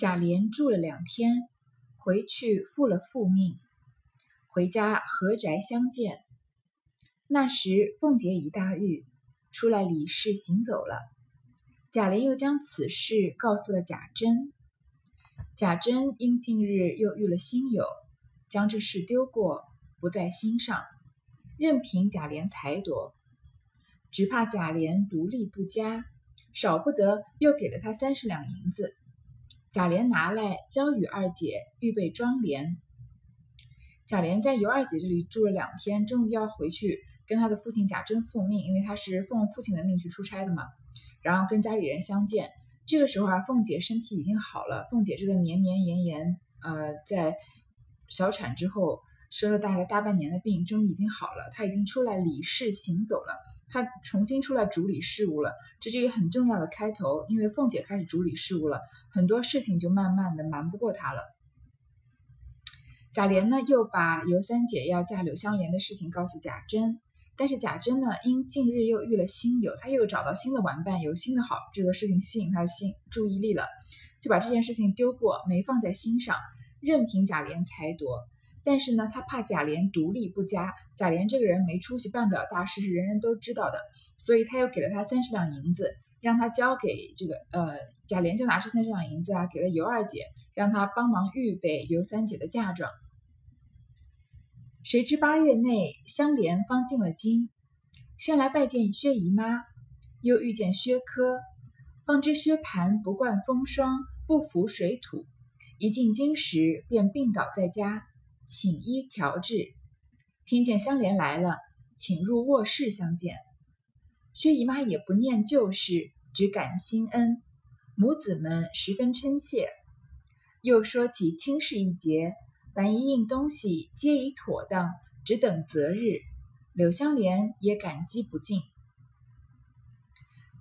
贾琏住了两天，回去复了复命，回家合宅相见。那时凤姐已大愈，出来理事行走了。贾琏又将此事告诉了贾珍，贾珍因近日又遇了新友，将这事丢过，不在心上，任凭贾琏裁夺，只怕贾琏独立不佳，少不得又给了他三十两银子。贾琏拿来交与二姐，预备装帘。贾琏在尤二姐这里住了两天，终于要回去跟他的父亲贾珍复命，因为他是奉父亲的命去出差的嘛。然后跟家里人相见。这个时候啊，凤姐身体已经好了。凤姐这个绵绵延延，呃，在小产之后生了大概大半年的病，终于已经好了。她已经出来理事行走了，她重新出来主理事务了。这是一个很重要的开头，因为凤姐开始主理事务了，很多事情就慢慢的瞒不过她了。贾琏呢，又把尤三姐要嫁柳湘莲的事情告诉贾珍。但是贾珍呢，因近日又遇了新友，他又找到新的玩伴，有新的好这个事情吸引他的心注意力了，就把这件事情丢过，没放在心上，任凭贾琏裁夺。但是呢，他怕贾琏独立不佳，贾琏这个人没出息，办不了大事，是人人都知道的，所以他又给了他三十两银子，让他交给这个呃贾琏，就拿这三十两银子啊，给了尤二姐，让他帮忙预备尤三姐的嫁妆。谁知八月内，香莲方进了京，先来拜见薛姨妈，又遇见薛科，方知薛蟠不惯风霜，不服水土，一进京时便病倒在家，请医调治。听见香莲来了，请入卧室相见。薛姨妈也不念旧事，只感新恩，母子们十分称谢，又说起亲事一节。凡一应东西，皆已妥当，只等择日。柳香莲也感激不尽。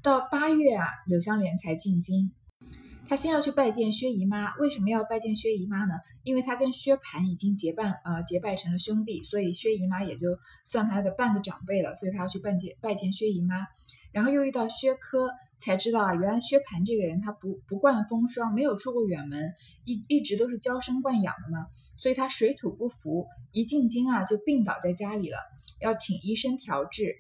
到八月啊，柳香莲才进京。他先要去拜见薛姨妈。为什么要拜见薛姨妈呢？因为他跟薛蟠已经结伴呃，结拜成了兄弟，所以薛姨妈也就算他的半个长辈了。所以他要去拜见拜见薛姨妈。然后又遇到薛科，才知道啊，原来薛蟠这个人他不不惯风霜，没有出过远门，一一直都是娇生惯养的嘛。所以他水土不服，一进京啊就病倒在家里了，要请医生调治。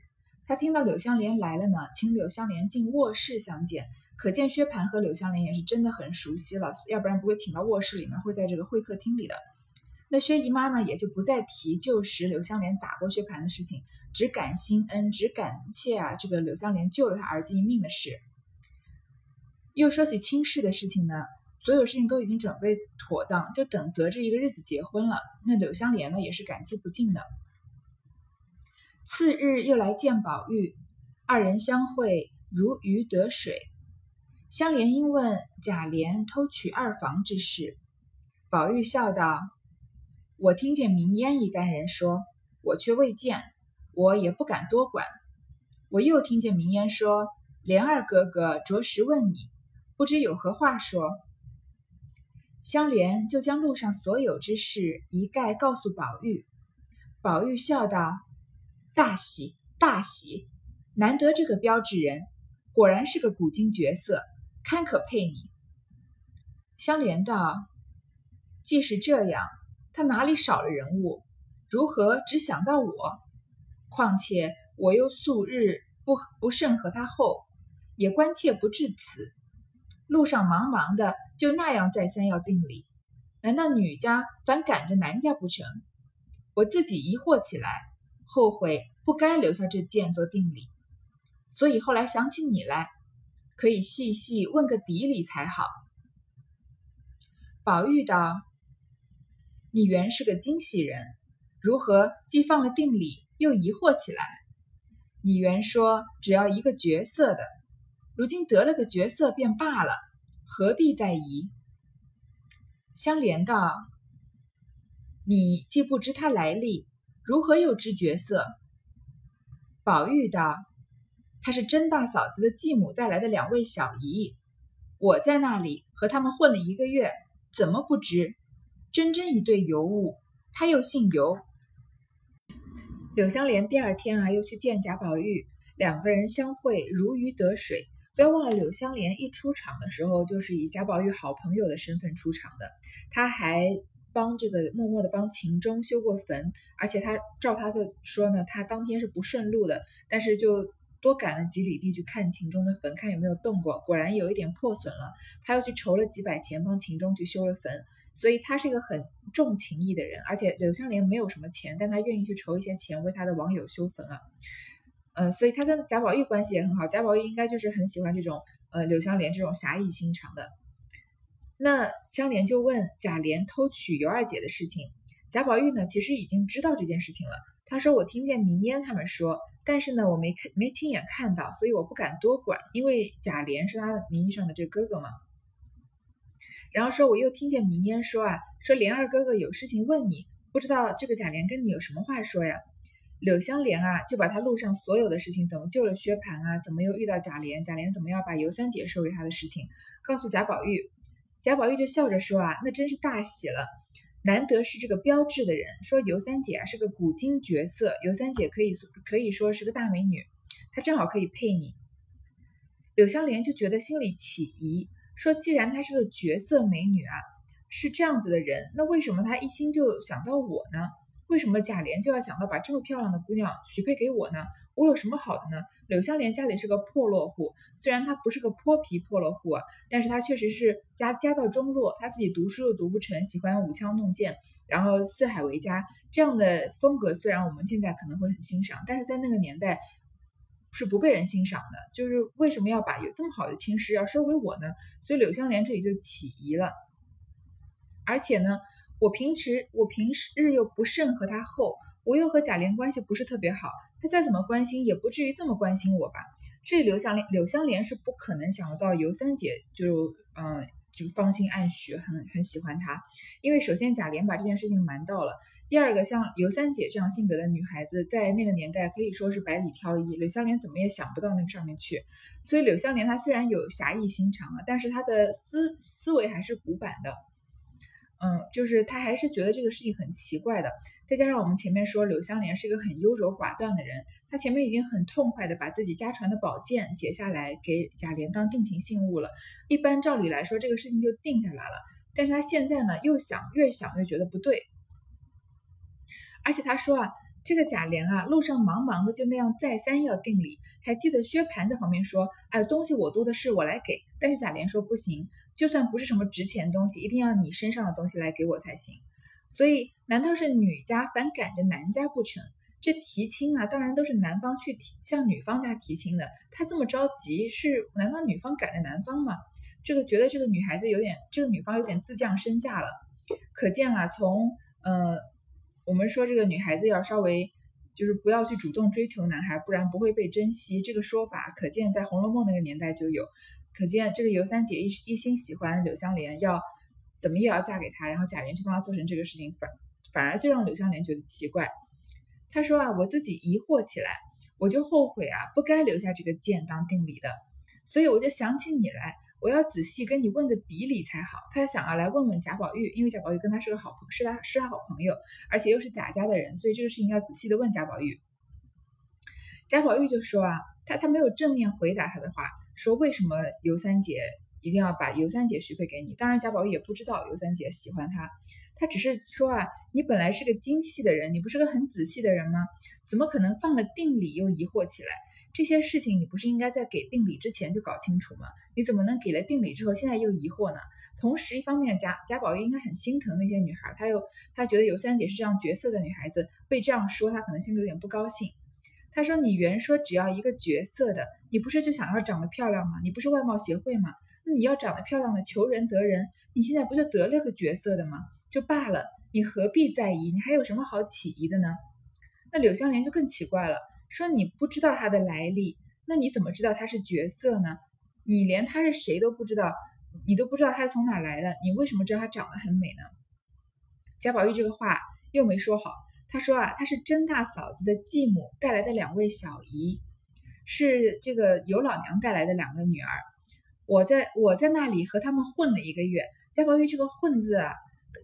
他听到柳湘莲来了呢，请柳湘莲进卧室相见，可见薛蟠和柳湘莲也是真的很熟悉了，要不然不会请到卧室里面，会在这个会客厅里的。那薛姨妈呢，也就不再提旧时柳湘莲打过薛蟠的事情，只感心恩，只感谢啊这个柳湘莲救了他儿子一命的事。又说起亲事的事情呢。所有事情都已经准备妥当，就等择这一个日子结婚了。那柳湘莲呢，也是感激不尽的。次日又来见宝玉，二人相会如鱼得水。香莲因问贾琏偷取二房之事，宝玉笑道：“我听见明烟一干人说，我却未见，我也不敢多管。我又听见明烟说，莲儿哥哥着实问你，不知有何话说。”香莲就将路上所有之事一概告诉宝玉。宝玉笑道：“大喜大喜，难得这个标致人，果然是个古今绝色，堪可配你。”香莲道：“既是这样，他哪里少了人物？如何只想到我？况且我又素日不不甚和他厚，也关切不至此。”路上忙忙的，就那样再三要定礼，难道女家反赶着男家不成？我自己疑惑起来，后悔不该留下这件做定礼，所以后来想起你来，可以细细问个底里才好。宝玉道：“你原是个惊喜人，如何既放了定理，又疑惑起来？你原说只要一个角色的。”如今得了个角色便罢了，何必再疑？香莲道：“你既不知他来历，如何又知角色？”宝玉道：“她是甄大嫂子的继母带来的两位小姨，我在那里和他们混了一个月，怎么不知？真真一对尤物，他又姓尤。”柳香莲第二天啊，又去见贾宝玉，两个人相会如鱼得水。不要忘了，柳湘莲一出场的时候就是以贾宝玉好朋友的身份出场的，他还帮这个默默的帮秦钟修过坟，而且他照他的说呢，他当天是不顺路的，但是就多赶了几里地去看秦钟的坟，看有没有动过，果然有一点破损了，他又去筹了几百钱帮秦钟去修了坟。所以他是一个很重情义的人，而且柳湘莲没有什么钱，但他愿意去筹一些钱为他的网友修坟啊。呃，所以他跟贾宝玉关系也很好，贾宝玉应该就是很喜欢这种呃柳湘莲这种侠义心肠的。那香莲就问贾琏偷娶尤二姐的事情，贾宝玉呢其实已经知道这件事情了。他说我听见明烟他们说，但是呢我没看没亲眼看到，所以我不敢多管，因为贾琏是他名义上的这哥哥嘛。然后说，我又听见明烟说啊，说莲儿哥哥有事情问你，不知道这个贾琏跟你有什么话说呀？柳湘莲啊，就把他路上所有的事情，怎么救了薛蟠啊，怎么又遇到贾琏，贾琏怎么要把尤三姐收为他的事情，告诉贾宝玉。贾宝玉就笑着说啊，那真是大喜了，难得是这个标志的人，说尤三姐啊是个古今绝色，尤三姐可以可以说是个大美女，她正好可以配你。柳湘莲就觉得心里起疑。说，既然她是个绝色美女啊，是这样子的人，那为什么她一心就想到我呢？为什么贾琏就要想到把这么漂亮的姑娘许配给我呢？我有什么好的呢？柳湘莲家里是个破落户，虽然她不是个泼皮破落户，但是她确实是家家道中落，她自己读书又读不成，喜欢舞枪弄剑，然后四海为家这样的风格，虽然我们现在可能会很欣赏，但是在那个年代。是不被人欣赏的，就是为什么要把有这么好的亲师要收给我呢？所以柳湘莲这里就起疑了。而且呢，我平时我平时日又不甚和他厚，我又和贾琏关系不是特别好，他再怎么关心也不至于这么关心我吧？这柳香莲柳香莲是不可能想得到尤三姐就嗯就芳心暗许，很很喜欢他，因为首先贾琏把这件事情瞒到了。第二个像尤三姐这样性格的女孩子，在那个年代可以说是百里挑一，柳香莲怎么也想不到那个上面去。所以柳湘莲她虽然有侠义心肠啊，但是她的思思维还是古板的，嗯，就是她还是觉得这个事情很奇怪的。再加上我们前面说柳湘莲是一个很优柔寡断的人，她前面已经很痛快的把自己家传的宝剑解下来给贾琏当定情信物了。一般照理来说这个事情就定下来了，但是她现在呢又想越想越觉得不对。而且他说啊，这个贾琏啊，路上忙忙的就那样再三要定礼，还记得薛蟠在旁边说，哎，东西我多的是，我来给。但是贾琏说不行，就算不是什么值钱东西，一定要你身上的东西来给我才行。所以难道是女家反赶着男家不成？这提亲啊，当然都是男方去提向女方家提亲的。他这么着急，是难道女方赶着男方吗？这个觉得这个女孩子有点，这个女方有点自降身价了。可见啊，从呃。我们说这个女孩子要稍微，就是不要去主动追求男孩，不然不会被珍惜。这个说法可见在《红楼梦》那个年代就有，可见这个尤三姐一一心喜欢柳湘莲，要怎么也要嫁给他，然后贾琏去帮他做成这个事情，反反而就让柳湘莲觉得奇怪。他说啊，我自己疑惑起来，我就后悔啊，不该留下这个剑当定礼的，所以我就想起你来。我要仔细跟你问个底里才好。他想要来问问贾宝玉，因为贾宝玉跟他是个好朋，是他是他好朋友，而且又是贾家的人，所以这个事情要仔细的问贾宝玉。贾宝玉就说啊，他他没有正面回答他的话，说为什么尤三姐一定要把尤三姐许配给你？当然贾宝玉也不知道尤三姐喜欢他，他只是说啊，你本来是个精细的人，你不是个很仔细的人吗？怎么可能放了定理又疑惑起来？这些事情你不是应该在给定理之前就搞清楚吗？你怎么能给了定理之后，现在又疑惑呢？同时，一方面贾贾宝玉应该很心疼那些女孩，他又他觉得尤三姐是这样绝色的女孩子，被这样说，他可能心里有点不高兴。他说：“你原说只要一个绝色的，你不是就想要长得漂亮吗？你不是外貌协会吗？那你要长得漂亮的求人得人，你现在不就得了个角色的吗？就罢了，你何必在意？你还有什么好起疑的呢？”那柳湘莲就更奇怪了。说你不知道他的来历，那你怎么知道他是角色呢？你连他是谁都不知道，你都不知道他是从哪来的，你为什么知道他长得很美呢？贾宝玉这个话又没说好，他说啊，他是甄大嫂子的继母带来的两位小姨，是这个尤老娘带来的两个女儿。我在我在那里和他们混了一个月。贾宝玉这个混字啊，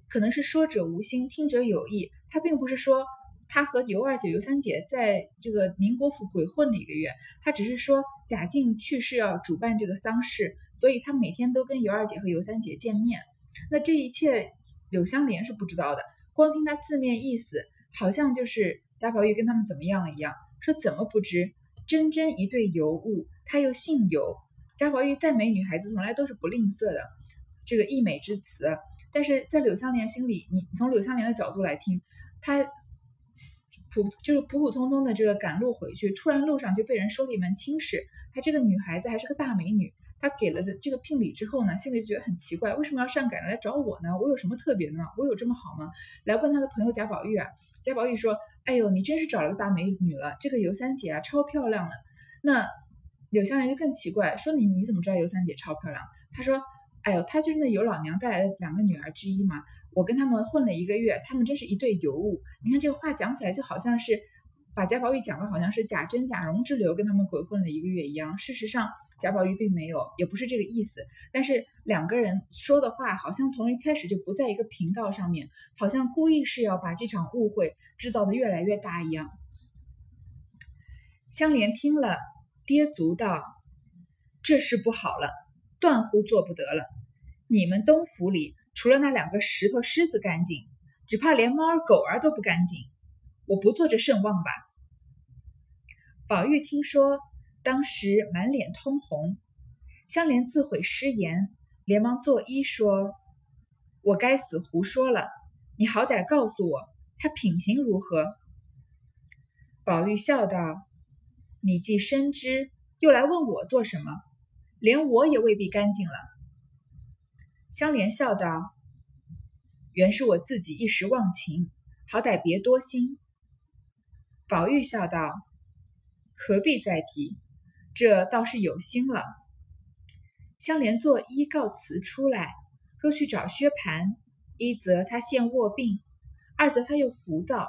可能是说者无心，听者有意，他并不是说。他和尤二姐、尤三姐在这个宁国府鬼混了一个月，他只是说贾静去世要主办这个丧事，所以他每天都跟尤二姐和尤三姐见面。那这一切柳香莲是不知道的，光听他字面意思，好像就是贾宝玉跟他们怎么样了一样。说怎么不知？真真一对尤物，他又姓尤。贾宝玉再美女孩子，从来都是不吝啬的这个溢美之词。但是在柳湘莲心里，你从柳湘莲的角度来听，她普就是普普通通的这个赶路回去，突然路上就被人收了一门亲事，她这个女孩子还是个大美女。她给了这个聘礼之后呢，心里觉得很奇怪，为什么要上赶着来找我呢？我有什么特别的吗？我有这么好吗？来问他的朋友贾宝玉啊，贾宝玉说：“哎呦，你真是找了个大美女了，这个尤三姐啊，超漂亮的。”那柳湘莲就更奇怪，说：“你你怎么知道尤三姐超漂亮？”他说。哎呦，她就是那尤老娘带来的两个女儿之一嘛。我跟他们混了一个月，他们真是一对尤物。你看这个话讲起来就好像是把贾宝玉讲的好像是贾珍、贾蓉之流跟他们鬼混了一个月一样。事实上，贾宝玉并没有，也不是这个意思。但是两个人说的话好像从一开始就不在一个频道上面，好像故意是要把这场误会制造的越来越大一样。香莲听了，跌足道：“这事不好了。”断乎做不得了！你们东府里除了那两个石头狮子干净，只怕连猫儿狗儿都不干净。我不做这盛望吧。宝玉听说，当时满脸通红。香莲自悔失言，连忙作揖说：“我该死胡说了，你好歹告诉我，他品行如何？”宝玉笑道：“你既深知，又来问我做什么？”连我也未必干净了。香莲笑道：“原是我自己一时忘情，好歹别多心。”宝玉笑道：“何必再提？这倒是有心了。”香莲作揖告辞出来，若去找薛蟠，一则他现卧病，二则他又浮躁，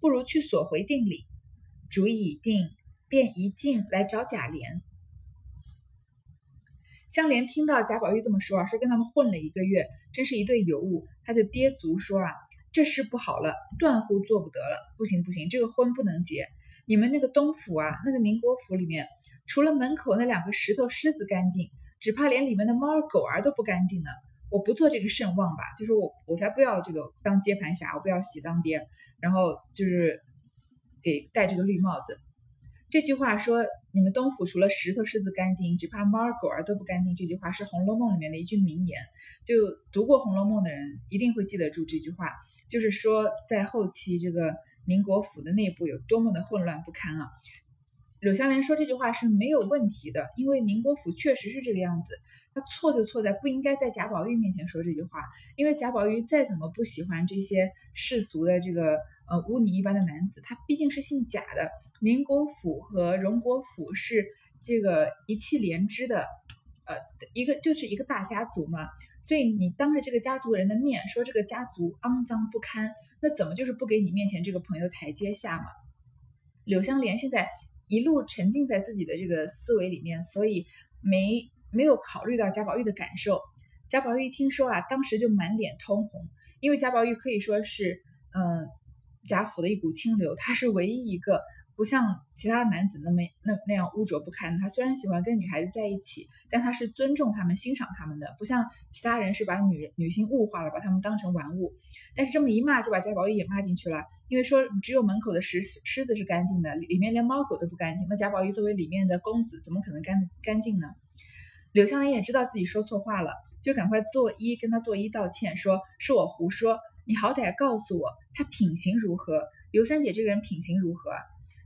不如去索回定礼。主意已定，便一径来找贾琏。香莲听到贾宝玉这么说啊，说跟他们混了一个月，真是一对尤物，他就跌足说啊，这事不好了，断乎做不得了，不行不行，这个婚不能结。你们那个东府啊，那个宁国府里面，除了门口那两个石头狮子干净，只怕连里面的猫儿狗儿都不干净呢。我不做这个圣望吧，就说我我才不要这个当接盘侠，我不要喜当爹，然后就是给戴这个绿帽子。这句话说。你们东府除了石头狮子干净，只怕猫儿狗儿都不干净。这句话是《红楼梦》里面的一句名言，就读过《红楼梦》的人一定会记得住这句话。就是说，在后期这个宁国府的内部有多么的混乱不堪啊！柳湘莲说这句话是没有问题的，因为宁国府确实是这个样子。他错就错在不应该在贾宝玉面前说这句话，因为贾宝玉再怎么不喜欢这些世俗的这个呃污泥一般的男子，他毕竟是姓贾的。宁国府和荣国府是这个一气连枝的，呃，一个就是一个大家族嘛，所以你当着这个家族人的面说这个家族肮脏不堪，那怎么就是不给你面前这个朋友台阶下嘛？柳湘莲现在一路沉浸在自己的这个思维里面，所以没没有考虑到贾宝玉的感受。贾宝玉一听说啊，当时就满脸通红，因为贾宝玉可以说是嗯贾府的一股清流，他是唯一一个。不像其他男子那么那那样污浊不堪。他虽然喜欢跟女孩子在一起，但他是尊重他们、欣赏他们的。不像其他人是把女人女性物化了，把他们当成玩物。但是这么一骂，就把贾宝玉也骂进去了。因为说只有门口的石狮子是干净的，里面连猫狗都不干净。那贾宝玉作为里面的公子，怎么可能干干净呢？柳湘莲也知道自己说错话了，就赶快作揖跟他作揖道歉，说是我胡说，你好歹告诉我他品行如何？尤三姐这个人品行如何？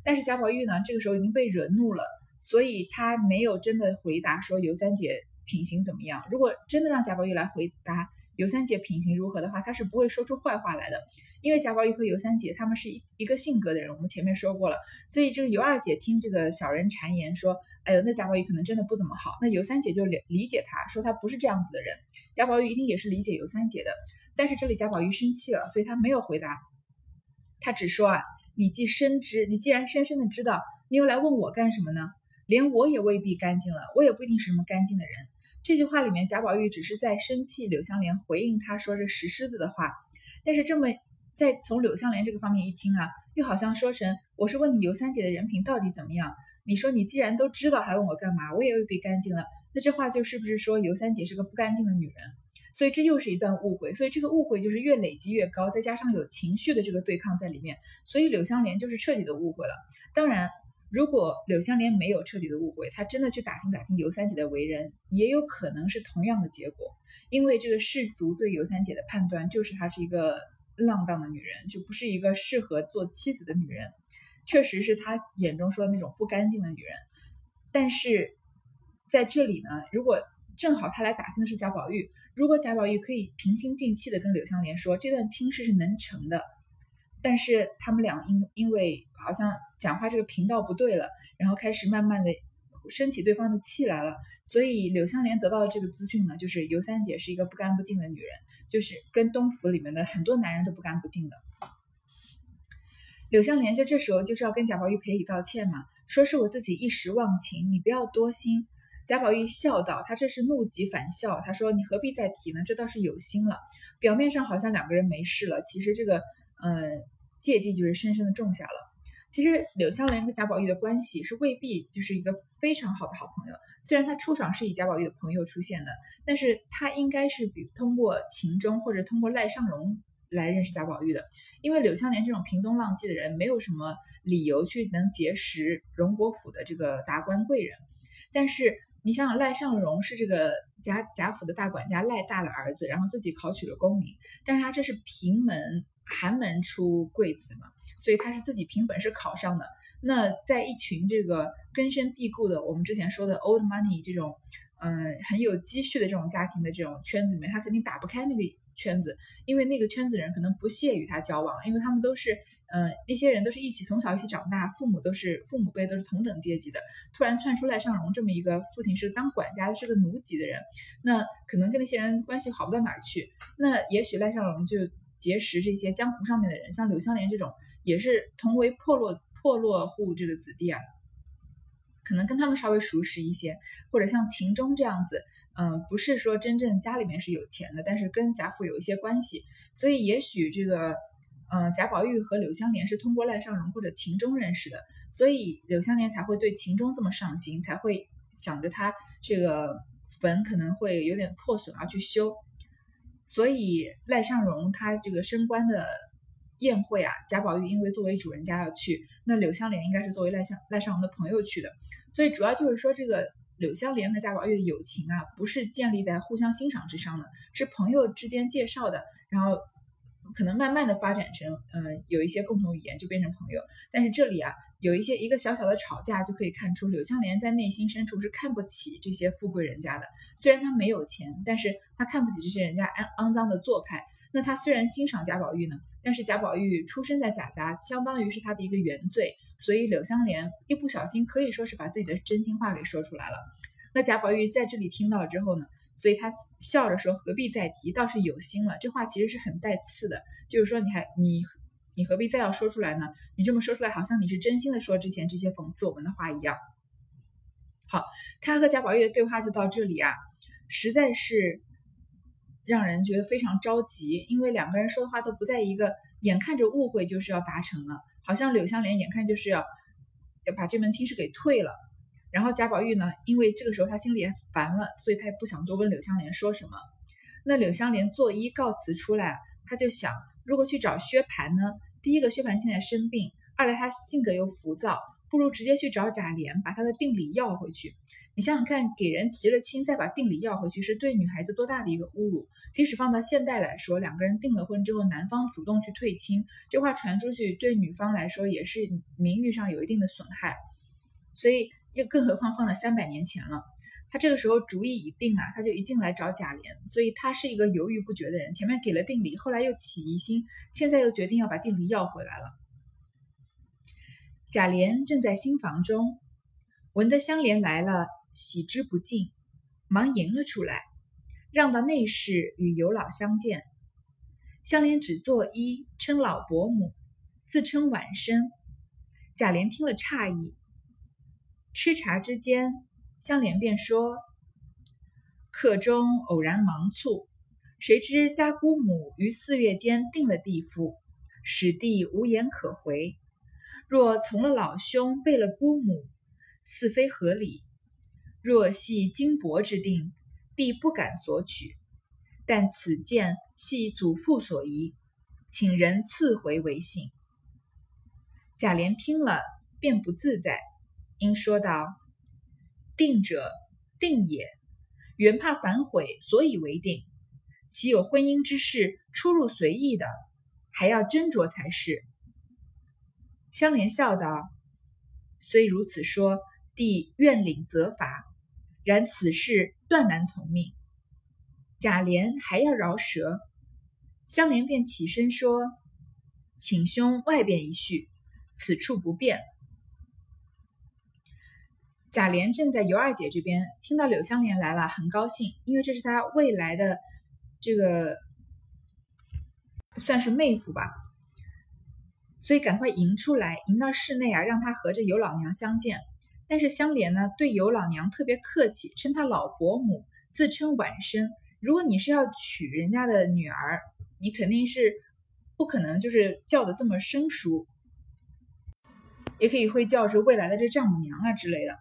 但是贾宝玉呢，这个时候已经被惹怒了，所以他没有真的回答说尤三姐品行怎么样。如果真的让贾宝玉来回答尤三姐品行如何的话，他是不会说出坏话来的。因为贾宝玉和尤三姐他们是一一个性格的人，我们前面说过了。所以这个尤二姐听这个小人谗言说，哎呦，那贾宝玉可能真的不怎么好。那尤三姐就理理解他，说他不是这样子的人。贾宝玉一定也是理解尤三姐的。但是这里贾宝玉生气了，所以他没有回答，他只说啊。你既深知，你既然深深的知道，你又来问我干什么呢？连我也未必干净了，我也不一定是什么干净的人。这句话里面，贾宝玉只是在生气柳湘莲回应他说这石狮子的话，但是这么在从柳湘莲这个方面一听啊，又好像说成我是问你尤三姐的人品到底怎么样？你说你既然都知道，还问我干嘛？我也未必干净了。那这话就是不是说尤三姐是个不干净的女人？所以这又是一段误会。所以这个误会就是越累积越高，再加上有情绪的这个对抗在里面，所以柳湘莲就是彻底的误会了。当然，如果柳湘莲没有彻底的误会，她真的去打听打听尤三姐的为人，也有可能是同样的结果。因为这个世俗对尤三姐的判断就是她是一个浪荡的女人，就不是一个适合做妻子的女人。确实是他眼中说的那种不干净的女人，但是在这里呢，如果正好他来打听的是贾宝玉，如果贾宝玉可以平心静气的跟柳湘莲说这段亲事是能成的，但是他们俩因因为好像讲话这个频道不对了，然后开始慢慢的生起对方的气来了，所以柳湘莲得到的这个资讯呢，就是尤三姐是一个不干不净的女人，就是跟东府里面的很多男人都不干不净的。柳湘莲就这时候就是要跟贾宝玉赔礼道歉嘛，说是我自己一时忘情，你不要多心。贾宝玉笑道：“他这是怒极反笑。”他说：“你何必再提呢？这倒是有心了。表面上好像两个人没事了，其实这个嗯芥蒂就是深深的种下了。其实柳湘莲跟贾宝玉的关系是未必就是一个非常好的好朋友。虽然他出场是以贾宝玉的朋友出现的，但是他应该是比通过秦钟或者通过赖尚荣。”来认识贾宝玉的，因为柳湘莲这种平庸浪迹的人，没有什么理由去能结识荣国府的这个达官贵人。但是你想想，赖尚荣是这个贾贾府的大管家赖大的儿子，然后自己考取了功名，但是他这是平门寒门出贵子嘛，所以他是自己凭本事考上的。那在一群这个根深蒂固的，我们之前说的 old money 这种，嗯，很有积蓄的这种家庭的这种圈子里面，他肯定打不开那个。圈子，因为那个圈子人可能不屑与他交往，因为他们都是，嗯，那些人都是一起从小一起长大，父母都是父母辈都是同等阶级的，突然窜出赖尚荣这么一个父亲是当管家的，是个奴籍的人，那可能跟那些人关系好不到哪儿去。那也许赖尚荣就结识这些江湖上面的人，像柳湘莲这种，也是同为破落破落户这个子弟啊，可能跟他们稍微熟识一些，或者像秦钟这样子。嗯，不是说真正家里面是有钱的，但是跟贾府有一些关系，所以也许这个，嗯，贾宝玉和柳湘莲是通过赖尚荣或者秦钟认识的，所以柳湘莲才会对秦钟这么上心，才会想着他这个坟可能会有点破损而去修，所以赖尚荣他这个升官的宴会啊，贾宝玉因为作为主人家要去，那柳湘莲应该是作为赖尚赖尚荣的朋友去的，所以主要就是说这个。柳湘莲和贾宝玉的友情啊，不是建立在互相欣赏之上的，是朋友之间介绍的，然后可能慢慢的发展成，嗯，有一些共同语言就变成朋友。但是这里啊，有一些一个小小的吵架就可以看出，柳湘莲在内心深处是看不起这些富贵人家的。虽然他没有钱，但是他看不起这些人家肮肮脏的做派。那他虽然欣赏贾宝玉呢，但是贾宝玉出生在贾家，相当于是他的一个原罪。所以柳湘莲一不小心可以说是把自己的真心话给说出来了。那贾宝玉在这里听到之后呢，所以他笑着说：“何必再提？倒是有心了。”这话其实是很带刺的，就是说你还你你何必再要说出来呢？你这么说出来，好像你是真心的说之前这些讽刺我们的话一样。好，他和贾宝玉的对话就到这里啊，实在是让人觉得非常着急，因为两个人说的话都不在一个，眼看着误会就是要达成了。好像柳湘莲眼看就是要要把这门亲事给退了，然后贾宝玉呢，因为这个时候他心里也烦了，所以他也不想多跟柳湘莲说什么。那柳湘莲作揖告辞出来，他就想，如果去找薛蟠呢，第一个薛蟠现在生病，二来他性格又浮躁，不如直接去找贾琏，把他的定礼要回去。你想想看，给人提了亲，再把定礼要回去，是对女孩子多大的一个侮辱？即使放到现代来说，两个人订了婚之后，男方主动去退亲，这话传出去，对女方来说也是名誉上有一定的损害。所以，又更何况放在三百年前了，他这个时候主意已定啊，他就一进来找贾琏，所以他是一个犹豫不决的人。前面给了定礼，后来又起疑心，现在又决定要把定礼要回来了。贾琏正在新房中，闻得香莲来了。喜之不尽，忙迎了出来，让到内室与尤老相见。香莲只作揖，称老伯母，自称晚生。贾琏听了诧异。吃茶之间，香莲便说：“客中偶然忙促，谁知家姑母于四月间定了地府，使弟无言可回。若从了老兄，背了姑母，似非合理。若系金帛之定，必不敢索取。但此剑系祖父所遗，请人赐回为信。贾琏听了，便不自在，应说道：“定者，定也。原怕反悔，所以为定。岂有婚姻之事出入随意的？还要斟酌才是。”香莲笑道：“虽如此说，弟愿领责罚。然此事断难从命。”贾琏还要饶舌，香莲便起身说：“请兄外边一叙，此处不便。”贾琏正在尤二姐这边，听到柳香莲来了，很高兴，因为这是他未来的这个算是妹夫吧，所以赶快迎出来，迎到室内啊，让他和这尤老娘相见。但是香莲呢，对尤老娘特别客气，称她老伯母，自称晚生。如果你是要娶人家的女儿，你肯定是不可能就是叫的这么生疏，也可以会叫是未来的这丈母娘啊之类的。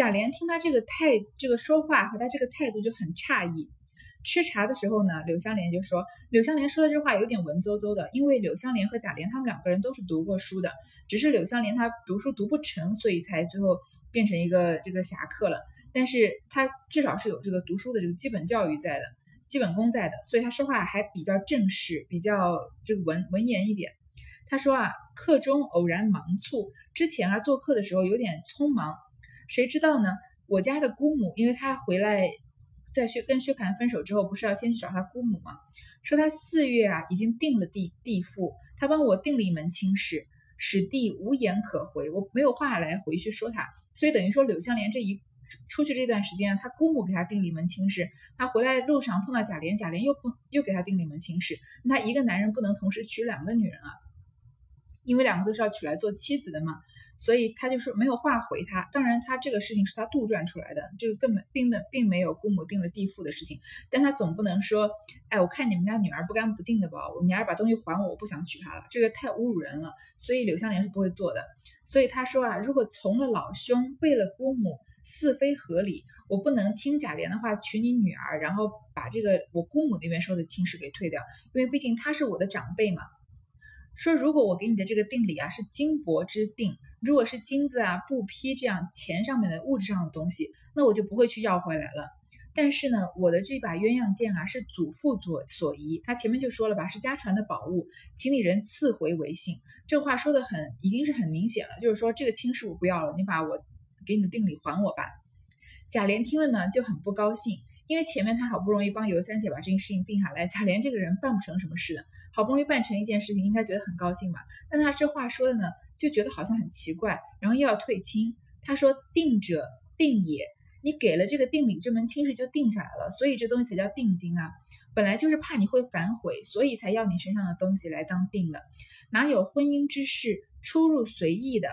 贾琏听他这个态这个说话和他这个态度就很诧异。吃茶的时候呢，柳香莲就说，柳香莲说的这话有点文绉绉的，因为柳香莲和贾琏他们两个人都是读过书的，只是柳香莲她读书读不成，所以才最后变成一个这个侠客了。但是他至少是有这个读书的这个基本教育在的，基本功在的，所以他说话还比较正式，比较这个文文言一点。他说啊，客中偶然忙促，之前啊做客的时候有点匆忙，谁知道呢？我家的姑母，因为她回来在薛跟薛蟠分手之后，不是要先去找她姑母吗？说她四月啊已经定了地地父，他帮我定了一门亲事，使弟无言可回，我没有话来回去说他，所以等于说柳香莲这一。出去这段时间，他姑母给他定了一门亲事。他回来路上碰到贾琏，贾琏又碰又给他定了一门亲事。那一个男人不能同时娶两个女人啊，因为两个都是要娶来做妻子的嘛。所以他就说没有话回他。当然，他这个事情是他杜撰出来的，这个根本并没并没有姑母定了地父的事情。但他总不能说，哎，我看你们家女儿不干不净的吧，你还是把东西还我，我不想娶她了，这个太侮辱人了。所以柳香莲是不会做的。所以他说啊，如果从了老兄，为了姑母。似非合理，我不能听贾琏的话娶你女儿，然后把这个我姑母那边说的亲事给退掉，因为毕竟她是我的长辈嘛。说如果我给你的这个定理啊是金箔之定，如果是金子啊、布匹这样钱上面的物质上的东西，那我就不会去要回来了。但是呢，我的这把鸳鸯剑啊是祖父所所遗，他前面就说了吧，是家传的宝物，请你人赐回为信。这话说的很，已经是很明显了，就是说这个亲事我不要了，你把我。给你的定理还我吧。贾琏听了呢，就很不高兴，因为前面他好不容易帮尤三姐把这件事情定下来，贾琏这个人办不成什么事的，好不容易办成一件事情，应该觉得很高兴吧？但他这话说的呢，就觉得好像很奇怪，然后又要退亲。他说：“定者定也，你给了这个定礼，这门亲事就定下来了，所以这东西才叫定金啊。本来就是怕你会反悔，所以才要你身上的东西来当定的，哪有婚姻之事出入随意的？”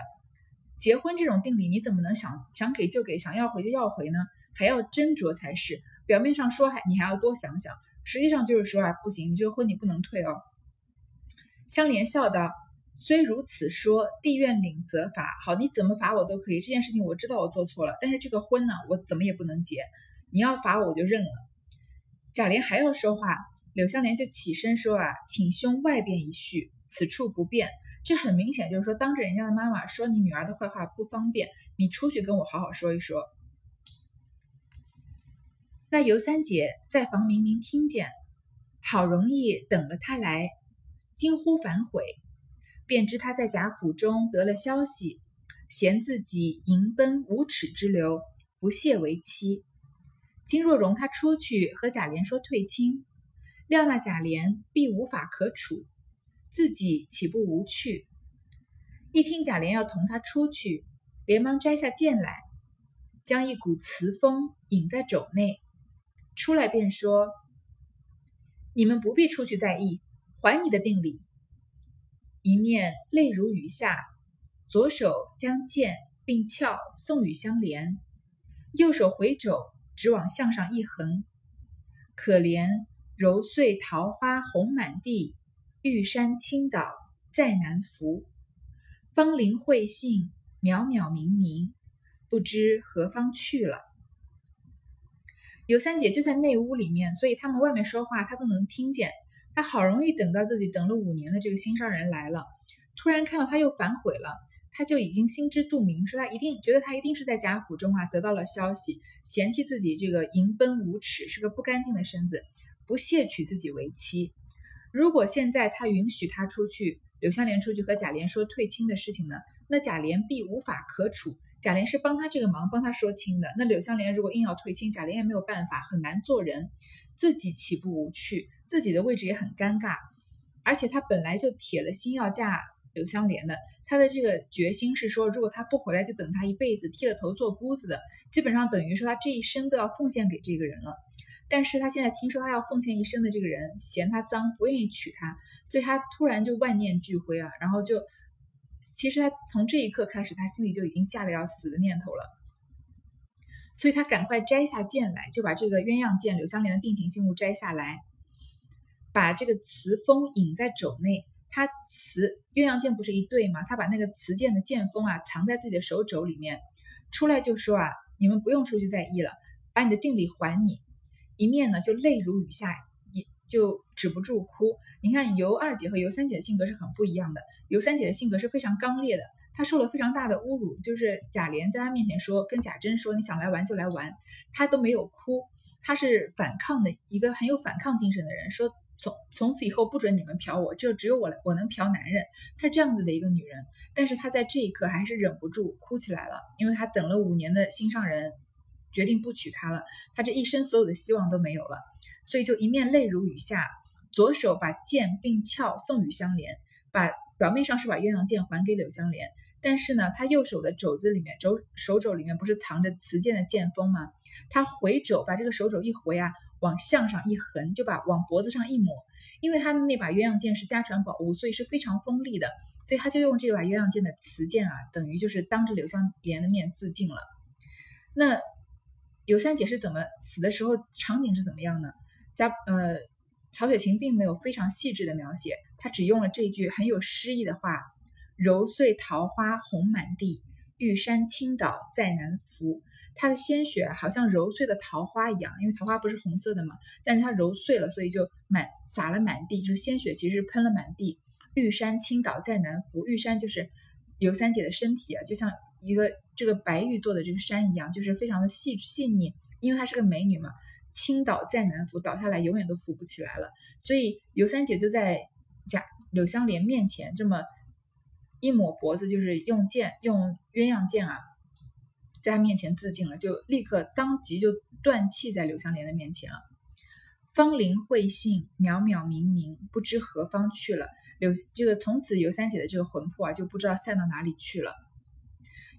结婚这种定礼，你怎么能想想给就给，想要回就要回呢？还要斟酌才是。表面上说还你还要多想想，实际上就是说啊，不行，你这个婚你不能退哦。香莲笑道：“虽如此说，弟愿领责罚。好，你怎么罚我都可以。这件事情我知道我做错了，但是这个婚呢，我怎么也不能结。你要罚我，我就认了。”贾琏还要说话，柳香莲就起身说：“啊，请兄外边一叙，此处不便。”这很明显就是说，当着人家的妈妈说你女儿的坏话不方便，你出去跟我好好说一说。那尤三姐在房明明听见，好容易等了他来，惊呼反悔，便知他在贾府中得了消息，嫌自己淫奔无耻之流，不屑为妻。今若容他出去和贾琏说退亲，料那贾琏必无法可处。自己岂不无趣？一听贾琏要同他出去，连忙摘下剑来，将一股瓷风引在肘内，出来便说：“你们不必出去在意，还你的定礼。”一面泪如雨下，左手将剑并鞘送与相连，右手回肘，只往项上一横，可怜揉碎桃花红满地。玉山倾倒，再难扶。芳龄慧性，渺渺冥冥，不知何方去了。尤三姐就在内屋里面，所以他们外面说话她都能听见。她好容易等到自己等了五年的这个心上人来了，突然看到他又反悔了，她就已经心知肚明，说他一定觉得他一定是在贾府中啊得到了消息，嫌弃自己这个淫奔无耻，是个不干净的身子，不屑娶自己为妻。如果现在他允许他出去，柳湘莲出去和贾琏说退亲的事情呢，那贾琏必无法可处。贾琏是帮他这个忙，帮他说亲的。那柳湘莲如果硬要退亲，贾琏也没有办法，很难做人，自己岂不无趣？自己的位置也很尴尬。而且他本来就铁了心要嫁柳湘莲的，他的这个决心是说，如果他不回来，就等他一辈子剃了头做姑子的，基本上等于说他这一生都要奉献给这个人了。但是他现在听说他要奉献一生的这个人嫌他脏，不愿意娶她，所以他突然就万念俱灰啊，然后就。其实他从这一刻开始，他心里就已经下了要死的念头了，所以他赶快摘下剑来，就把这个鸳鸯剑柳湘莲的定情信物摘下来，把这个瓷封引在肘内。他瓷鸳鸯剑不是一对吗？他把那个瓷剑的剑锋啊藏在自己的手肘里面，出来就说啊，你们不用出去再议了，把你的定礼还你。一面呢就泪如雨下，也就止不住哭。你看尤二姐和尤三姐的性格是很不一样的。尤三姐的性格是非常刚烈的，她受了非常大的侮辱，就是贾琏在她面前说，跟贾珍说你想来玩就来玩，她都没有哭，她是反抗的一个很有反抗精神的人，说从从此以后不准你们嫖我，就只有我我能嫖男人，她是这样子的一个女人，但是她在这一刻还是忍不住哭起来了，因为她等了五年的心上人决定不娶她了，她这一生所有的希望都没有了，所以就一面泪如雨下，左手把剑并鞘送与香莲，把。表面上是把鸳鸯剑还给柳湘莲，但是呢，他右手的肘子里面，肘手肘里面不是藏着瓷剑的剑锋吗？他回肘，把这个手肘一回啊，往项上一横，就把往脖子上一抹。因为他的那把鸳鸯剑是家传宝物，所以是非常锋利的，所以他就用这把鸳鸯剑的瓷剑啊，等于就是当着柳湘莲的面自尽了。那尤三姐是怎么死的时候，场景是怎么样呢？家呃，曹雪芹并没有非常细致的描写。他只用了这句很有诗意的话：“揉碎桃花红满地，玉山倾倒再难扶。”他的鲜血好像揉碎的桃花一样，因为桃花不是红色的嘛，但是他揉碎了，所以就满洒了满地，就是鲜血其实喷了满地。玉山倾倒再难扶，玉山就是尤三姐的身体啊，就像一个这个白玉做的这个山一样，就是非常的细细腻，因为她是个美女嘛，倾倒再难扶，倒下来永远都扶不起来了，所以尤三姐就在。贾柳湘莲面前这么一抹脖子，就是用剑用鸳鸯剑啊，在他面前自尽了，就立刻当即就断气在柳湘莲的面前了。芳龄会信，渺渺冥冥，不知何方去了。柳这个从此尤三姐的这个魂魄啊，就不知道散到哪里去了。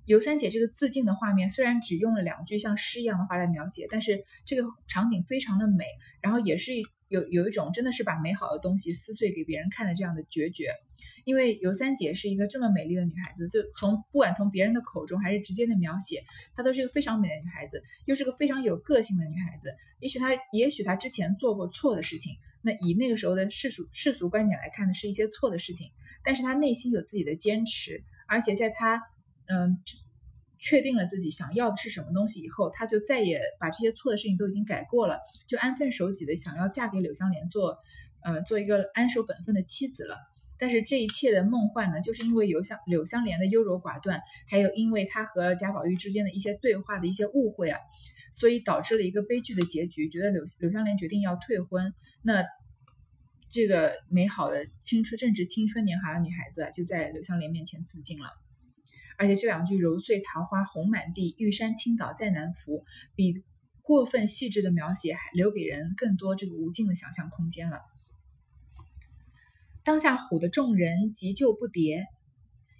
尤三姐这个自尽的画面，虽然只用了两句像诗一样的话来描写，但是这个场景非常的美，然后也是。有有一种真的是把美好的东西撕碎给别人看的这样的决绝，因为尤三姐是一个这么美丽的女孩子，就从不管从别人的口中还是直接的描写，她都是一个非常美的女孩子，又是个非常有个性的女孩子。也许她也许她之前做过错的事情，那以那个时候的世俗世俗观点来看呢，是一些错的事情，但是她内心有自己的坚持，而且在她嗯。确定了自己想要的是什么东西以后，她就再也把这些错的事情都已经改过了，就安分守己的想要嫁给柳湘莲做，呃，做一个安守本分的妻子了。但是这一切的梦幻呢，就是因为柳湘柳湘莲的优柔寡断，还有因为她和贾宝玉之间的一些对话的一些误会啊，所以导致了一个悲剧的结局。觉得柳柳湘莲决定要退婚，那这个美好的青春正值青春年华的女孩子就在柳湘莲面前自尽了。而且这两句“揉碎桃花红满地，玉山倾倒再难扶”比过分细致的描写还留给人更多这个无尽的想象空间了。当下唬的众人急救不迭，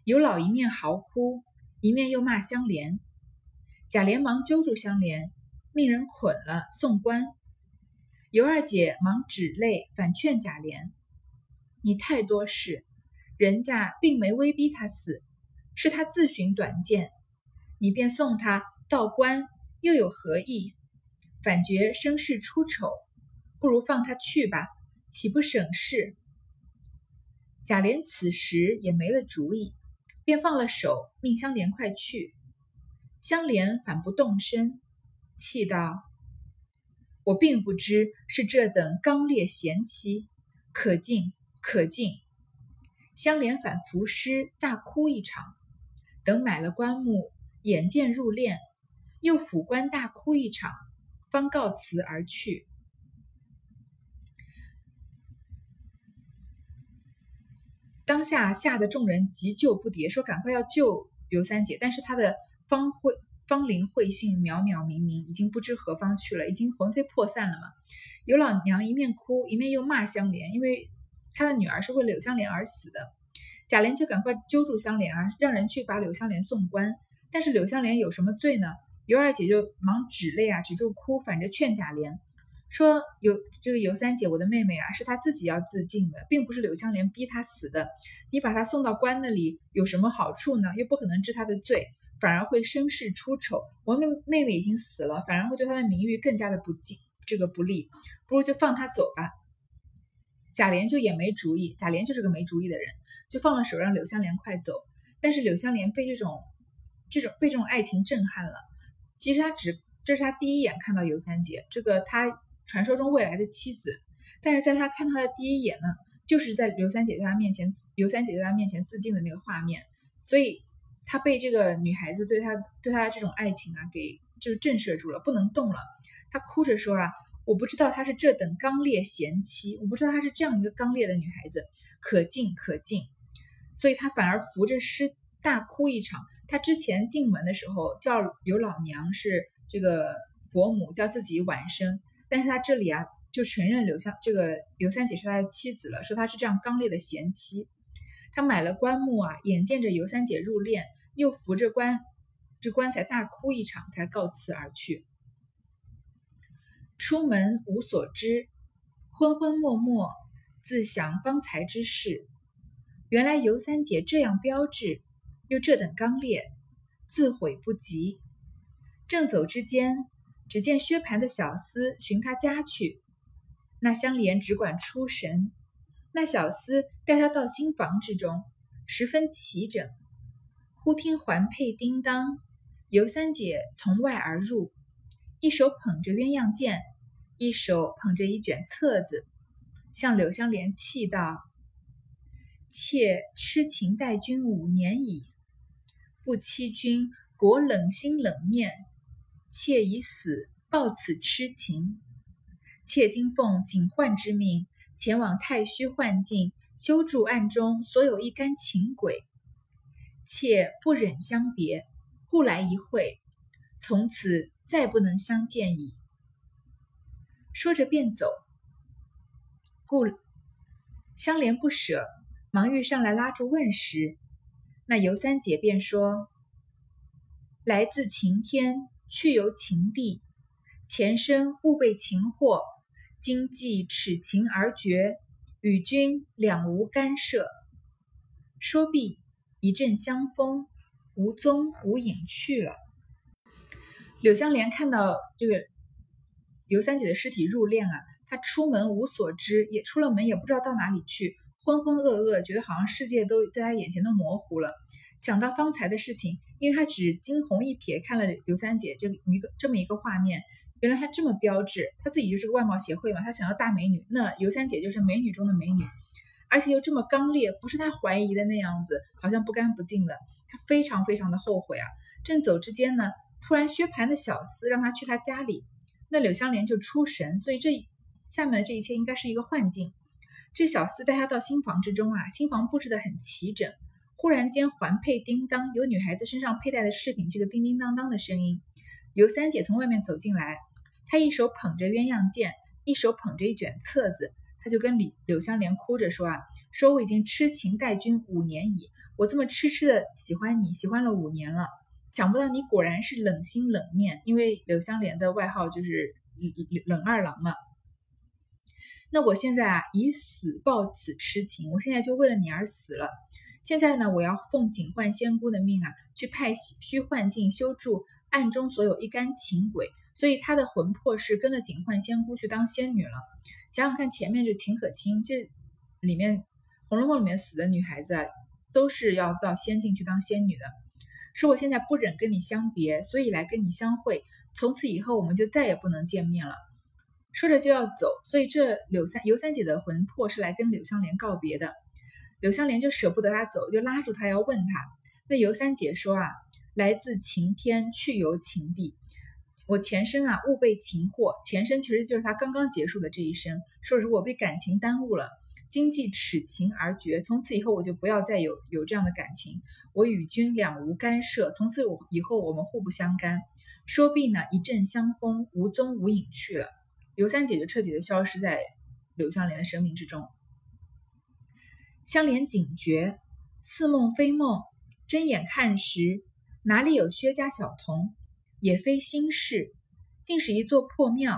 尤老一面嚎哭，一面又骂香莲。贾琏忙揪住香莲，命人捆了送官。尤二姐忙止泪，反劝贾琏：“你太多事，人家并没威逼他死。”是他自寻短见，你便送他到官，又有何意？反觉生事出丑，不如放他去吧，岂不省事？贾琏此时也没了主意，便放了手，命香莲快去。香莲反不动身，气道：“我并不知是这等刚烈贤妻，可敬可敬。”香莲反伏尸，大哭一场。等买了棺木，眼见入殓，又抚棺大哭一场，方告辞而去。当下吓得众人急救不迭，说赶快要救刘三姐，但是她的芳慧芳龄慧性渺渺冥冥，已经不知何方去了，已经魂飞魄散了嘛。尤老娘一面哭，一面又骂香莲，因为她的女儿是为柳香莲而死的。贾琏就赶快揪住香莲啊，让人去把柳香莲送官。但是柳香莲有什么罪呢？尤二姐就忙止泪啊，止住哭，反着劝贾琏。说尤这个尤三姐，我的妹妹啊，是她自己要自尽的，并不是柳香莲逼她死的。你把她送到官那里有什么好处呢？又不可能治她的罪，反而会生事出丑。我妹妹妹已经死了，反而会对她的名誉更加的不敬，这个不利。不如就放她走吧。贾琏就也没主意，贾琏就是个没主意的人，就放了手，让柳香莲快走。但是柳香莲被这种这种被这种爱情震撼了。其实他只这是他第一眼看到尤三姐，这个他。传说中未来的妻子，但是在他看他的第一眼呢，就是在刘三姐在他面前，刘三姐在他面前自尽的那个画面，所以他被这个女孩子对他对他的这种爱情啊，给就是震慑住了，不能动了。他哭着说啊，我不知道她是这等刚烈贤妻，我不知道她是这样一个刚烈的女孩子，可敬可敬。所以他反而扶着尸大哭一场。他之前进门的时候叫有老娘是这个伯母，叫自己晚生。但是他这里啊，就承认刘香这个刘三姐是他的妻子了，说他是这样刚烈的贤妻。他买了棺木啊，眼见着尤三姐入殓，又扶着棺这棺材大哭一场，才告辞而去。出门无所知，昏昏默默自想方才之事。原来尤三姐这样标致，又这等刚烈，自悔不及。正走之间。只见薛蟠的小厮寻他家去，那香莲只管出神。那小厮带他到新房之中，十分齐整。忽听环佩叮当，尤三姐从外而入，一手捧着鸳鸯剑，一手捧着一卷册子，向柳香莲泣道：“妾痴情待君五年矣，不欺君，果冷心冷面。”妾已死，报此痴情。妾今奉警幻之命，前往太虚幻境，修筑暗中所有一干情鬼。妾不忍相别，故来一会，从此再不能相见矣。说着便走。故香莲不舍，忙欲上来拉住问时，那尤三姐便说：“来自晴天。”去由情地，前生误被情惑，今既耻情而绝，与君两无干涉。说毕，一阵香风，无踪无影去了。柳香莲看到这个尤三姐的尸体入殓啊，她出门无所知，也出了门也不知道到哪里去，浑浑噩噩，觉得好像世界都在他眼前都模糊了。想到方才的事情。因为他只惊鸿一瞥看了刘三姐这一个这么一个画面，原来她这么标致，她自己就是个外貌协会嘛，她想要大美女，那刘三姐就是美女中的美女，而且又这么刚烈，不是她怀疑的那样子，好像不干不净的，她非常非常的后悔啊。正走之间呢，突然薛蟠的小厮让他去他家里，那柳香莲就出神，所以这下面的这一切应该是一个幻境。这小厮带他到新房之中啊，新房布置的很齐整。忽然间，环佩叮当，有女孩子身上佩戴的饰品，这个叮叮当当的声音。尤三姐从外面走进来，她一手捧着鸳鸯剑，一手捧着一卷册子，她就跟李柳香莲哭着说啊，说我已经痴情待君五年矣，我这么痴痴的喜欢你，喜欢了五年了，想不到你果然是冷心冷面，因为柳香莲的外号就是冷冷二郎嘛。那我现在啊，以死报此痴情，我现在就为了你而死了。现在呢，我要奉警幻仙姑的命啊，去太虚幻境修筑暗中所有一干情鬼，所以他的魂魄是跟着警幻仙姑去当仙女了。想想看，前面这秦可卿，这里面红楼梦》里面死的女孩子啊，都是要到仙境去当仙女的。说我现在不忍跟你相别，所以来跟你相会。从此以后，我们就再也不能见面了。说着就要走，所以这柳三尤三姐的魂魄是来跟柳香莲告别的。柳香莲就舍不得她走，就拉住她要问她。那尤三姐说啊，来自晴天，去游晴地。我前生啊误被情惑，前生其实就是她刚刚结束的这一生。说如果被感情耽误了，今既此情而绝，从此以后我就不要再有有这样的感情。我与君两无干涉，从此我以后我们互不相干。说毕呢，一阵香风无踪无影去了。刘三姐就彻底的消失在柳香莲的生命之中。香莲警觉，似梦非梦，睁眼看时，哪里有薛家小童？也非新事，竟是一座破庙，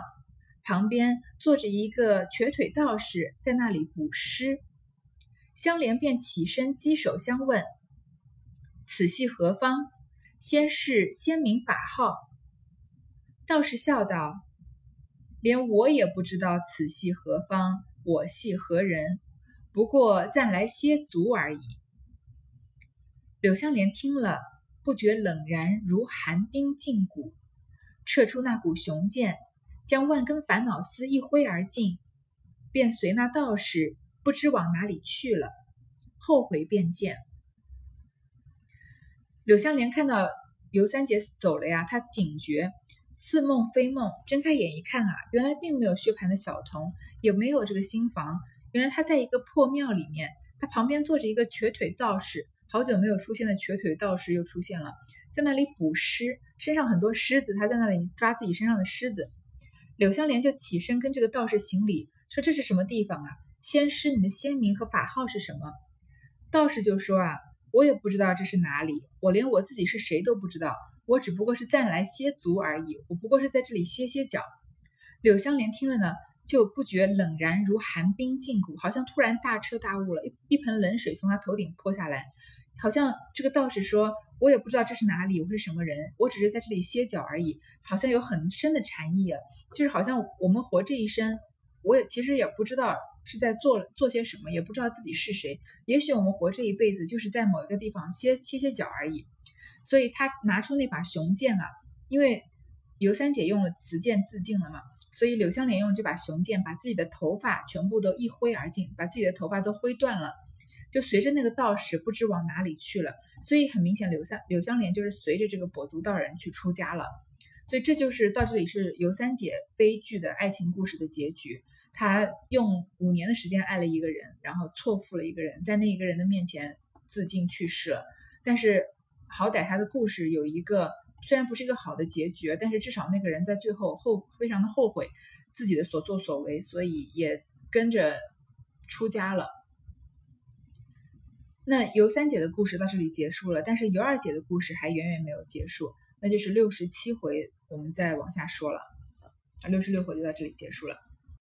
旁边坐着一个瘸腿道士，在那里补尸。香莲便起身稽首相问：“此系何方？先是先名法号。”道士笑道：“连我也不知道此系何方，我系何人？不过暂来歇足而已。”柳香莲听了，不觉冷然如寒冰禁骨，撤出那股雄剑，将万根烦恼丝一挥而尽，便随那道士不知往哪里去了。后悔便见柳香莲看到尤三姐走了呀，她警觉。似梦非梦，睁开眼一看啊，原来并没有薛蟠的小童，也没有这个新房，原来他在一个破庙里面，他旁边坐着一个瘸腿道士，好久没有出现的瘸腿道士又出现了，在那里捕狮，身上很多虱子，他在那里抓自己身上的虱子。柳香莲就起身跟这个道士行礼，说这是什么地方啊？仙师，你的仙名和法号是什么？道士就说啊，我也不知道这是哪里，我连我自己是谁都不知道。我只不过是暂来歇足而已，我不过是在这里歇歇脚。柳香莲听了呢，就不觉冷然如寒冰禁骨，好像突然大彻大悟了，一一盆冷水从他头顶泼下来，好像这个道士说：“我也不知道这是哪里，我是什么人，我只是在这里歇脚而已。”好像有很深的禅意啊，就是好像我们活这一生，我也其实也不知道是在做做些什么，也不知道自己是谁。也许我们活这一辈子，就是在某一个地方歇歇歇脚而已。所以他拿出那把雄剑啊，因为尤三姐用了雌剑自尽了嘛，所以柳湘莲用这把雄剑把自己的头发全部都一挥而尽，把自己的头发都挥断了，就随着那个道士不知往哪里去了。所以很明显，柳三柳湘莲就是随着这个跛足道人去出家了。所以这就是到这里是尤三姐悲剧的爱情故事的结局。她用五年的时间爱了一个人，然后错付了一个人，在那一个人的面前自尽去世了。但是。好歹他的故事有一个，虽然不是一个好的结局，但是至少那个人在最后后非常的后悔自己的所作所为，所以也跟着出家了。那尤三姐的故事到这里结束了，但是尤二姐的故事还远远没有结束，那就是六十七回，我们再往下说了，啊，六十六回就到这里结束了。